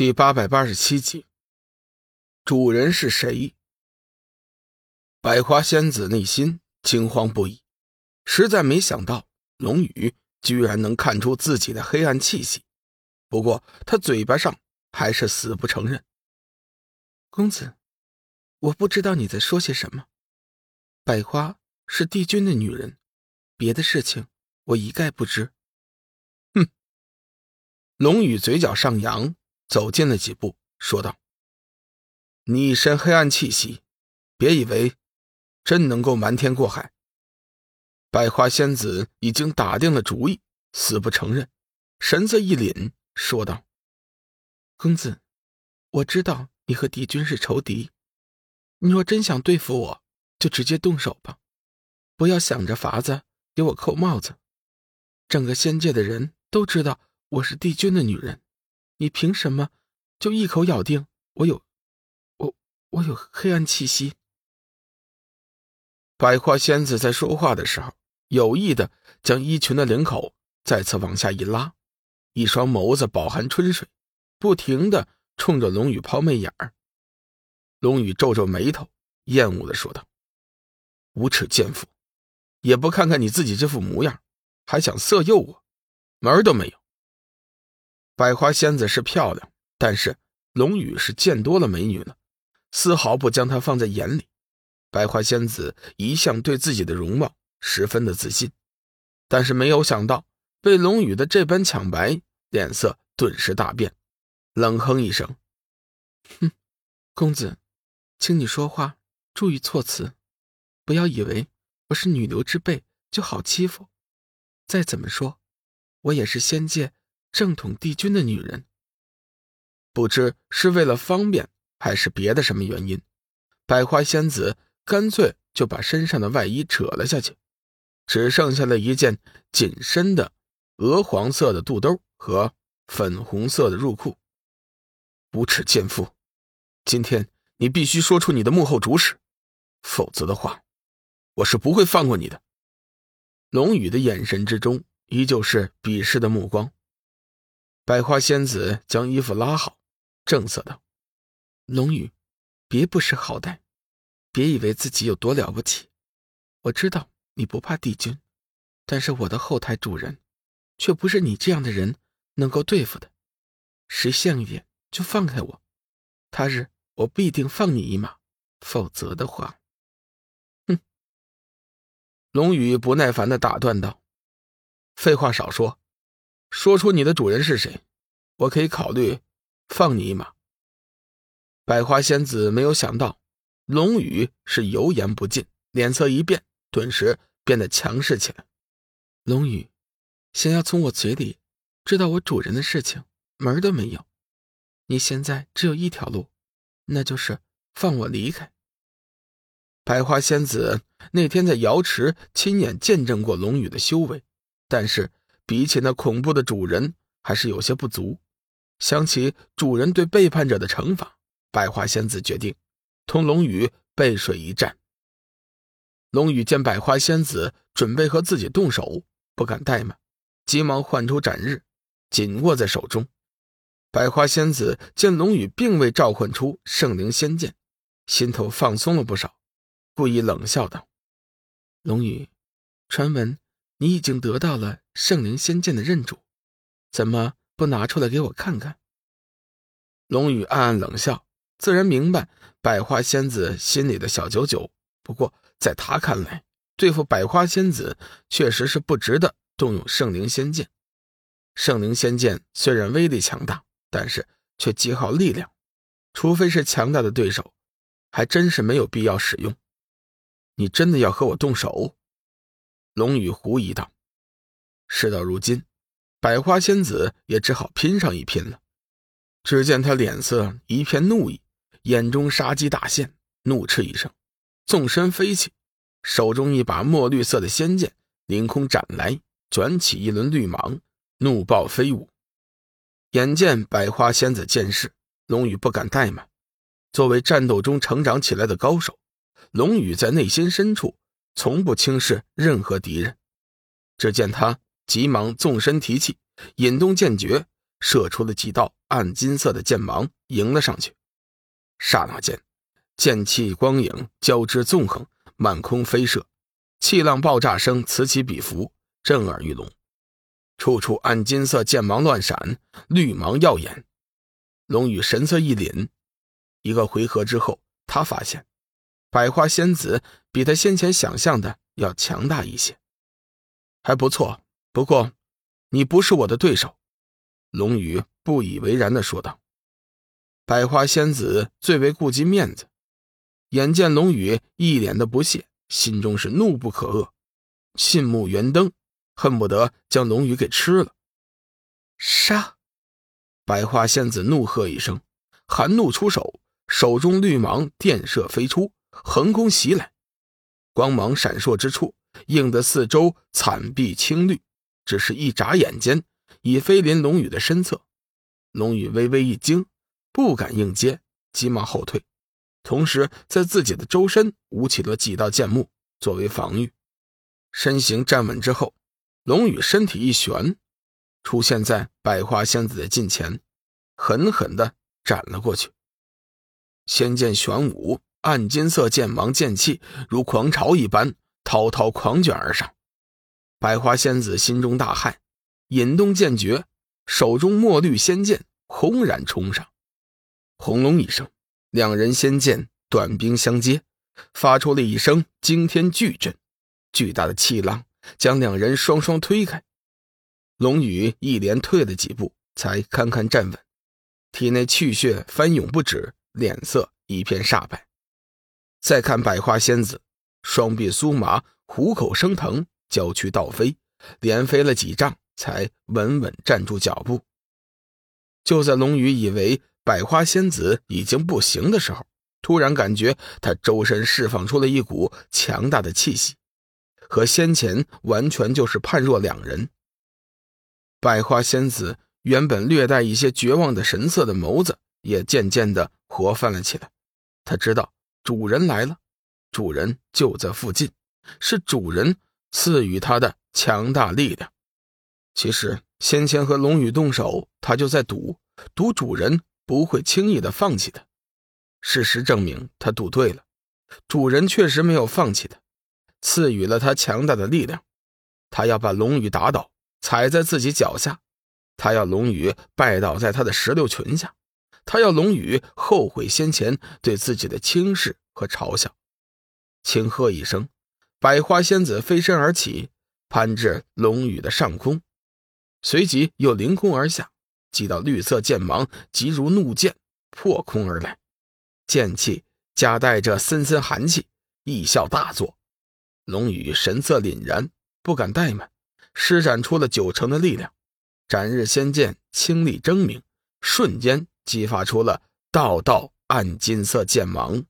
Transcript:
第八百八十七集，主人是谁？百花仙子内心惊慌不已，实在没想到龙宇居然能看出自己的黑暗气息。不过他嘴巴上还是死不承认。公子，我不知道你在说些什么。百花是帝君的女人，别的事情我一概不知。哼！龙宇嘴角上扬。走近了几步，说道：“你一身黑暗气息，别以为真能够瞒天过海。”百花仙子已经打定了主意，死不承认，神色一凛，说道：“公子，我知道你和帝君是仇敌，你若真想对付我，就直接动手吧，不要想着法子给我扣帽子。整个仙界的人都知道我是帝君的女人。”你凭什么就一口咬定我有我我有黑暗气息？百花仙子在说话的时候，有意的将衣裙的领口再次往下一拉，一双眸子饱含春水，不停的冲着龙宇抛媚眼儿。龙宇皱皱眉头，厌恶的说道：“无耻贱妇，也不看看你自己这副模样，还想色诱我，门儿都没有。”百花仙子是漂亮，但是龙宇是见多了美女了，丝毫不将她放在眼里。百花仙子一向对自己的容貌十分的自信，但是没有想到被龙宇的这般抢白，脸色顿时大变，冷哼一声：“哼，公子，请你说话注意措辞，不要以为我是女流之辈就好欺负。再怎么说，我也是仙界。”正统帝君的女人，不知是为了方便还是别的什么原因，百花仙子干脆就把身上的外衣扯了下去，只剩下了一件紧身的鹅黄色的肚兜和粉红色的入裤。无耻贱妇，今天你必须说出你的幕后主使，否则的话，我是不会放过你的。龙宇的眼神之中依旧是鄙视的目光。百花仙子将衣服拉好，正色道：“龙宇，别不识好歹，别以为自己有多了不起。我知道你不怕帝君，但是我的后台主人，却不是你这样的人能够对付的。识相一点，就放开我。他日我必定放你一马，否则的话，哼！”龙宇不耐烦的打断道：“废话少说。”说出你的主人是谁，我可以考虑放你一马。百花仙子没有想到龙宇是油盐不进，脸色一变，顿时变得强势起来。龙宇，想要从我嘴里知道我主人的事情，门都没有。你现在只有一条路，那就是放我离开。百花仙子那天在瑶池亲眼见证过龙宇的修为，但是。比起那恐怖的主人，还是有些不足。想起主人对背叛者的惩罚，百花仙子决定同龙宇背水一战。龙宇见百花仙子准备和自己动手，不敢怠慢，急忙唤出斩日，紧握在手中。百花仙子见龙宇并未召唤出圣灵仙剑，心头放松了不少，故意冷笑道：“龙宇，传闻。”你已经得到了圣灵仙剑的认主，怎么不拿出来给我看看？龙宇暗暗冷笑，自然明白百花仙子心里的小九九。不过在他看来，对付百花仙子确实是不值得动用圣灵仙剑。圣灵仙剑虽然威力强大，但是却极耗力量，除非是强大的对手，还真是没有必要使用。你真的要和我动手？龙宇狐疑道：“事到如今，百花仙子也只好拼上一拼了。”只见他脸色一片怒意，眼中杀机大现，怒斥一声，纵身飞起，手中一把墨绿色的仙剑凌空斩来，卷起一轮绿芒，怒爆飞舞。眼见百花仙子见势，龙宇不敢怠慢。作为战斗中成长起来的高手，龙宇在内心深处。从不轻视任何敌人。只见他急忙纵身提气，引动剑诀，射出了几道暗金色的剑芒，迎了上去。刹那间，剑气光影交织纵横，满空飞射，气浪爆炸声此起彼伏，震耳欲聋。处处暗金色剑芒乱闪，绿芒耀眼。龙宇神色一凛，一个回合之后，他发现百花仙子比他先前想象的要强大一些，还不错。不过，你不是我的对手。”龙宇不以为然的说道。百花仙子最为顾及面子，眼见龙宇一脸的不屑，心中是怒不可遏，信目圆瞪。恨不得将龙宇给吃了！杀！百花仙子怒喝一声，含怒出手，手中绿芒电射飞出，横空袭来，光芒闪烁之处，映得四周惨碧青绿。只是一眨眼间，已飞临龙宇的身侧。龙宇微微一惊，不敢应接，急忙后退，同时在自己的周身舞起了几道剑幕作为防御。身形站稳之后。龙宇身体一旋，出现在百花仙子的近前，狠狠地斩了过去。仙剑玄武，暗金色剑芒剑气如狂潮一般滔滔狂卷而上。百花仙子心中大骇，引动剑诀，手中墨绿仙剑轰然冲上。轰隆一声，两人仙剑短兵相接，发出了一声惊天巨震，巨大的气浪。将两人双双推开，龙宇一连退了几步，才堪堪站稳，体内气血翻涌不止，脸色一片煞白。再看百花仙子，双臂酥麻，虎口生疼，娇躯倒飞，连飞了几丈，才稳稳站住脚步。就在龙宇以为百花仙子已经不行的时候，突然感觉他周身释放出了一股强大的气息。和先前完全就是判若两人。百花仙子原本略带一些绝望的神色的眸子，也渐渐的活泛了起来。他知道主人来了，主人就在附近，是主人赐予他的强大力量。其实先前和龙宇动手，他就在赌，赌主人不会轻易的放弃他。事实证明，他赌对了，主人确实没有放弃他。赐予了他强大的力量，他要把龙宇打倒，踩在自己脚下；他要龙宇拜倒在他的石榴裙下；他要龙宇后悔先前对自己的轻视和嘲笑。轻喝一声，百花仙子飞身而起，攀至龙宇的上空，随即又凌空而下，几道绿色剑芒急如怒箭破空而来，剑气夹带着森森寒气，异效大作。龙宇神色凛然，不敢怠慢，施展出了九成的力量，斩日仙剑清丽狰明，瞬间激发出了道道暗金色剑芒。